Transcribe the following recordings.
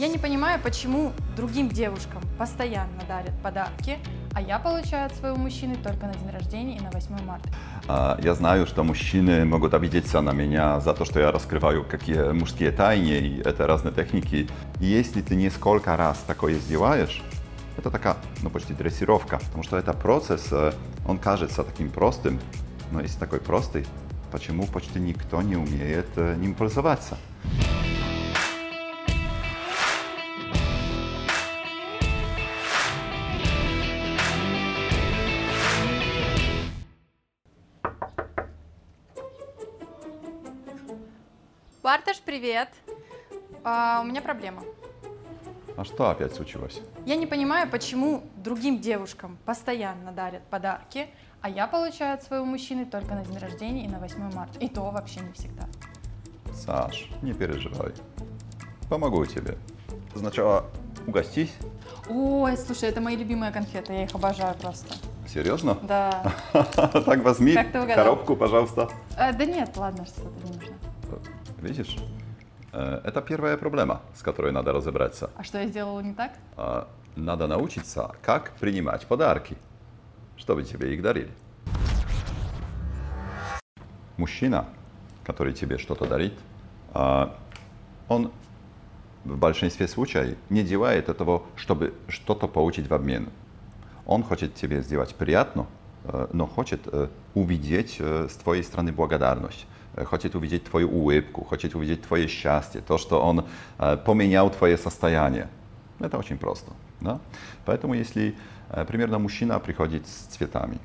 Я не понимаю, почему другим девушкам постоянно дарят подарки, а я получаю от своего мужчины только на день рождения и на 8 марта. А, я знаю, что мужчины могут обидеться на меня за то, что я раскрываю какие мужские тайны, и это разные техники. И если ты несколько раз такое сделаешь, это такая, ну, почти дрессировка, потому что это процесс, э, он кажется таким простым, но если такой простый, почему почти никто не умеет э, ним пользоваться? Бартош, привет. А, у меня проблема. А что опять случилось? Я не понимаю, почему другим девушкам постоянно дарят подарки, а я получаю от своего мужчины только на день рождения и на 8 марта. И то вообще не всегда. Саш, не переживай. Помогу тебе. Сначала угостись. Ой, слушай, это мои любимые конфеты, я их обожаю просто. Серьезно? Да. Так возьми коробку, пожалуйста. Э, да нет, ладно, что ты Видишь? Э, это первая проблема, с которой надо разобраться. А что я сделала не так? А, надо научиться, как принимать подарки, чтобы тебе их дарили. Мужчина, который тебе что-то дарит, а, он в большинстве случаев не делает этого, чтобы что-то получить в обмен. Он хочет тебе сделать приятно, э, но хочет э, увидеть с твоей стороны благодарность. Chcę tu widzieć Twoją ułypku, chcę tu widzieć Twoje счастье, to, że On поменял Twoje состояние. Это очень просто. Да? Поэтому если примерно мужчина приходит с цветами,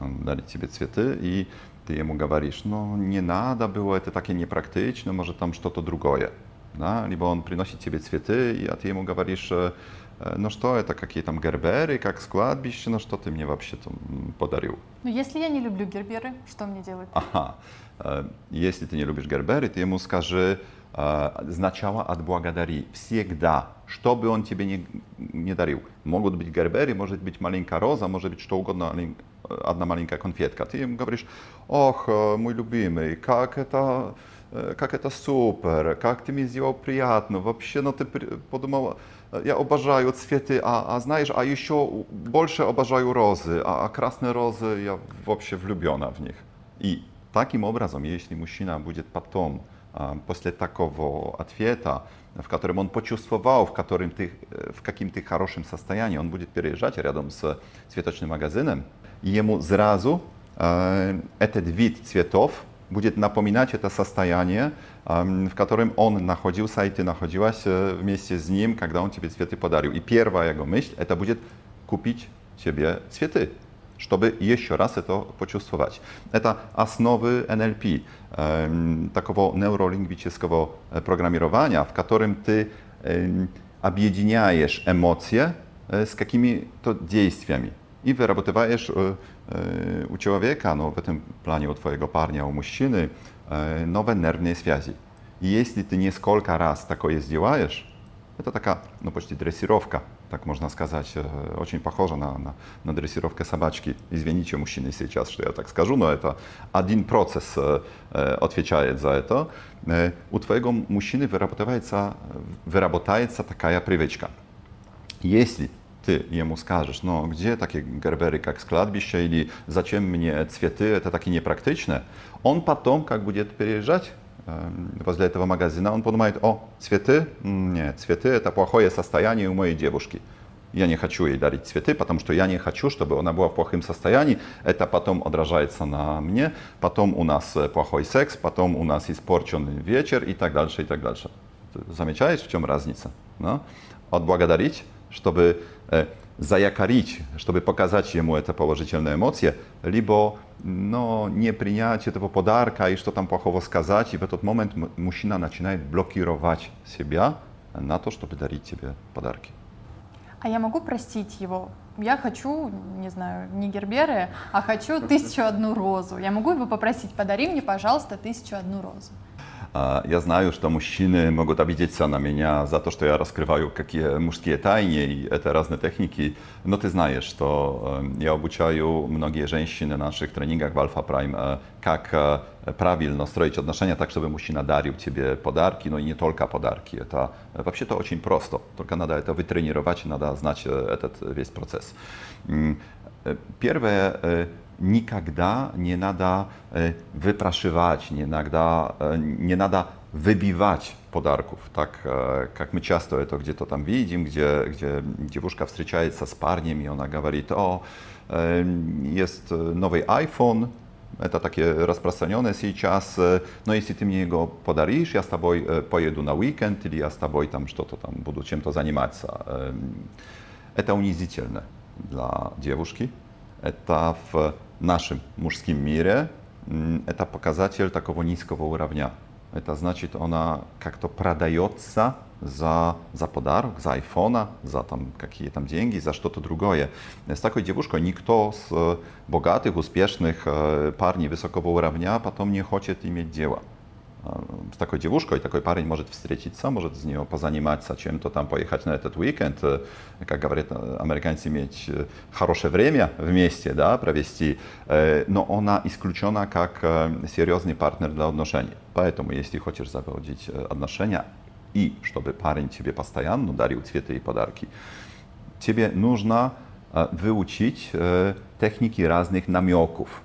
он дарит тебе цветы, и ты ему говоришь, ну не надо было, это так и непрактично, может там что-то другое. Да? Либо он приносит тебе цветы, а ты ему говоришь, ну что это, какие там герберы, как складбище, кладбища, ну что ты мне вообще там подарил? Ну если я не люблю герберы, что мне делать? Ага, э, если ты не любишь герберы, ты ему скажи, э, сначала отблагодари всегда, что бы он тебе не, не дарил. Могут быть герберы, может быть маленькая роза, может быть что угодно, одна маленькая конфетка. Ты ему говоришь, ох, мой любимый, как это, как это супер, как ты мне сделал приятно, вообще, ну ты подумал, ja obażaju cwiety, a, a znajesz, a jeszcze bolsze obażaju rozy, a, a krasne rozy, ja w ogóle wlubiona w nich. I takim obrazem, jeśli mężczyzna będzie potem, po takiego odpowiedzi, w którym on poczuł, w którym tych, w jakim ty хорошym состоянии, on będzie przejeżdżać razem z cwietocznym magazynem, i jemu zrazu e, ten wid będzie napominacie to состояние, w którym on nachodził, i ty nachodziłaś e, w mieście z nim, kiedy on ciebie cwiety podarił. I pierwsza jego myśl e, to będzie kupić ciebie cwiety, żeby jeszcze raz to poczuć. To asnowy NLP, takowo neurolingwicieskiego programowania, w którym ty objedziniajesz emocje e, z jakimi to działaniami i wyrabotywajesz e, e, u człowieka, no w tym planie u twojego parnia, u muściny, e, nowe nerwne związki. jeśli ty nie skolka raz tako je zdziałajesz, no to taka, no poczty dresirowka, tak można skazać, ocień pachorza na, na, na dresirowkę sabaczki. I zwienicie mężczyzny сейчас, że ja tak skażu, no to один proces odwieczaje za to. U twojego mężczyzny wyrabotajeca, wyrabotajeca taka ja prywyczka. Jeśli ty jemu skażesz, no gdzie takie gerbery jak z или ili zaciemnie mnie cwiety, to takie niepraktyczne. On потом, как будет переезжать возле этого магазина, он подумает, о, цветы? Нет, цветы – это плохое состояние у моей девушки. Я не хочу ей дарить цветы, потому что я не хочу, чтобы она была в плохом состоянии. Это потом отражается на мне, потом у нас плохой секс, потом у нас испорченный вечер и так дальше, и так дальше. Замечаешь, в чем разница? Да? Отблагодарить żeby zajakarić, żeby pokazać jemu te położytelne emocje, libo no, nieprzyjęcie tego podarka i co tam płachowo skazać i w ten moment musina zaczyna blokirować siebie na to, żeby darić тебе podarki. А я могу простить его? Я хочу, не знаю, не герберы, а хочу тысячу одну розу. Я могу его попросить, подари мне, пожалуйста, тысячу одну розу. Ja znam już to mężczyzny mogą to widzieć co na mnie, za to, że ja rozkrywają jakie mężskie tajnie i te różne techniki. No ty znajesz to. Ja obuczaju mnogie rzęsi na naszych treningach w Alpha Prime, jak prawilno stroić odnoszenia tak, żeby mężczyzna darił ciebie podarki, no i nie tylko podarki. To właśnie to bardzo prosto. Tylko nada to wytrenować, nada znać ten proces. Pierwsze, nikagda nie nada e, wypraszywać, nie nada, e, nie nada wybiwać podarków, tak e, jak my ciasto to, gdzie to tam widzimy, gdzie, gdzie dziewuszka встречается со parniem i ona gawali "to jest nowy iPhone, to takie się czas, no jeśli ty mnie jego podarisz, ja z tobą pojedę na weekend, czyli ja z tobą tam, że to tam, buducie, czym to zajmować. To унизительne dla dziewuszki, eta w naszym mużskim mirie, mm, eta pokazatel takowo niskowo urawnia. Eta znaczy to ona jak to pradająca za, za podarok, za iPhone'a, za tam jakie tam dzięki, za to to drugoje. Z taką dziewuszką nikt z bogatych, uspiesznych e, parni wysokowo urawnia, potem nie chce mieć dzieła z taką dziewuszką i taką parę może wstrzecić co, może z nią pozanimać, zacząłem to tam pojechać na ten weekend, e, jak mówią e, Amerykańcy, mieć e, хорошее время w mieście, da, провести. No ona iskluczona jak seriozny partner dla odnoszenia. Поэтому, jeśli chcesz zawodzić odnoszenia i żeby parę ciebie постоянно darił kwiaty i podarki, ciebie нужно wyuczyć techniki różnych namioków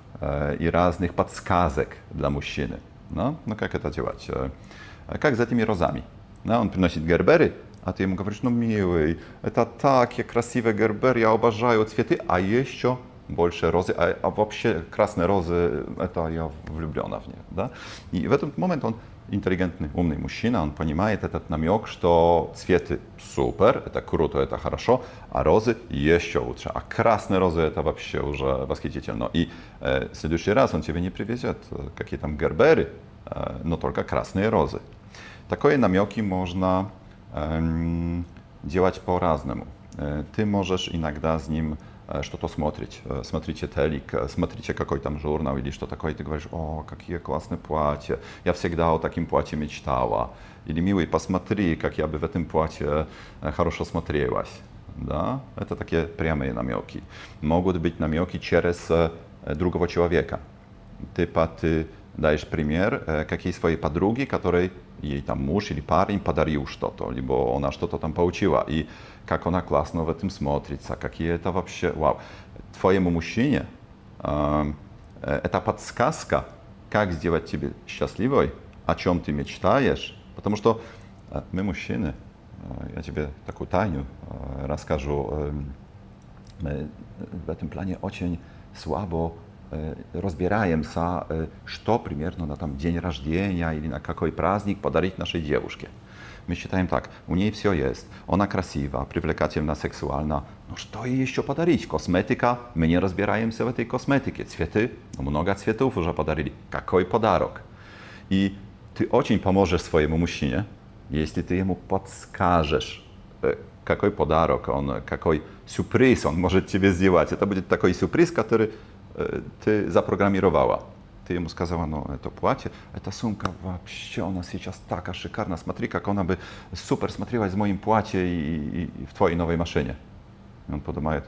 i różnych podskazek dla mężczyzny. No, no jak to działać? Jak e, e, za tymi rozami? No, on przynosi gerbery, a ty mu powiedzieć, no miły, e, to takie krasiwe gerbery, ja obażaję cwiety, a jeszcze больше розы, a, а вообще красные розы, это я влюблена в нее. Да? И в этот момент интеллигентный, умный мужчина, он понимает этот намек, что цветы супер, это круто, это хорошо, а розы еще лучше. А красные розы это вообще уже восхитительно. И э, в следующий раз он тебе не привезет э, какие там герберы, э, но только красные розы. такое намеки можно э, делать по-разному. Э, ты можешь иногда с ним Э, что-то смотреть, э, смотрите телек, э, смотрите какой там журнал или что такое, и ты говоришь, о, какие классные платья, я всегда о таком платье мечтала. Или, милый, посмотри, как я бы в этом платье хорошо смотрелась. Да? Это такие прямые намеки. Могут быть намеки через другого человека. Типа ты даешь пример какие своей подруги, которой ей там муж или парень подарил что-то, либо она что-то там получила. И как она классно в этом смотрится, какие это вообще... Вау. Твоему мужчине э, это подсказка, как сделать тебе счастливой, о чем ты мечтаешь. Потому что э, мы мужчины, э, я тебе такую тайну э, расскажу, э, мы в этом плане очень слабо E, rozbierajem sa, co e, примерно na tam dzień rażdzienia ili na jakiś praznik podarić naszej dziewuszkie. My czytamy tak, u niej wszystko jest, ona krasiwa, przywlekacjemna, seksualna, no co jej jeszcze podarić? Kosmetyka? My nie rozbierajemy sobie tej kosmetyki. Cwiety? No mnoga cwietów już podarili. Jaki podarok? I ty ocień pomożesz swojemu mężczyźnie, jeśli ty jemu podskażesz, jaki e, podarok on, jaki surprise on może ciebie zdziałać. To będzie taki surprise, który E, ty zaprogramirowała. Ty jemu skazała, no to płacie. Ta sumka, вообще, ona jest taka szykarna, smatryka, jak ona by super смотрелась z moim płacie i, i, w twojej nowej maszynie. I on подумает,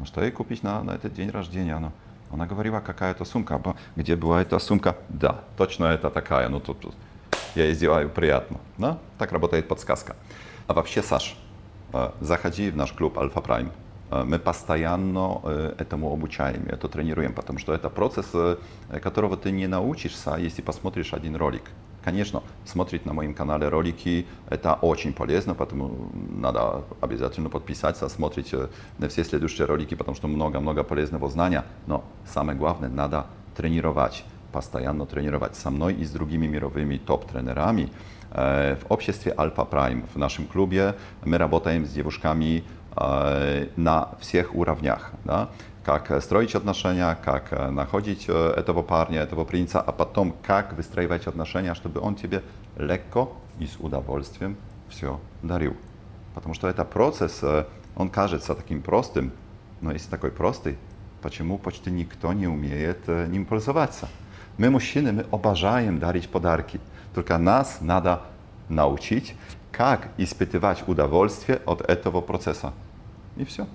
no to jej kupić na, na ten dzień рождения, no. Ona mówiła, kaka, to sumka, bo gdzie była ta sumka? Da, точно ta taka, no to, to ja jej сделаю приятно. No, tak jest podskazka. A вообще, Sasz, заходи e, w nasz klub Alpha Prime. Э, мы постоянно э, этому обучаем, это тренируем, потому что это процесс, э, которого ты не научишься, а если посмотришь один ролик. Конечно, смотреть на моем канале ролики это очень полезно, поэтому надо обязательно подписаться, смотреть все следующие ролики, потому что много-много полезного знания. Но самое главное, надо тренировать, постоянно тренировать со мной и с другими мировыми топ-тренерами. В обществе Alpha Prime, в нашем клубе, мы работаем с девушками на всех уровнях. Да? как строить отношения, как находить этого парня, этого принца, а потом как выстраивать отношения, чтобы он тебе легко и с удовольствием все дарил. Потому что это процесс, он кажется таким простым, но если такой простый, почему почти никто не умеет ним пользоваться? Мы, мужчины, мы обожаем дарить подарки, только нас надо научить, как испытывать удовольствие от этого процесса. И все.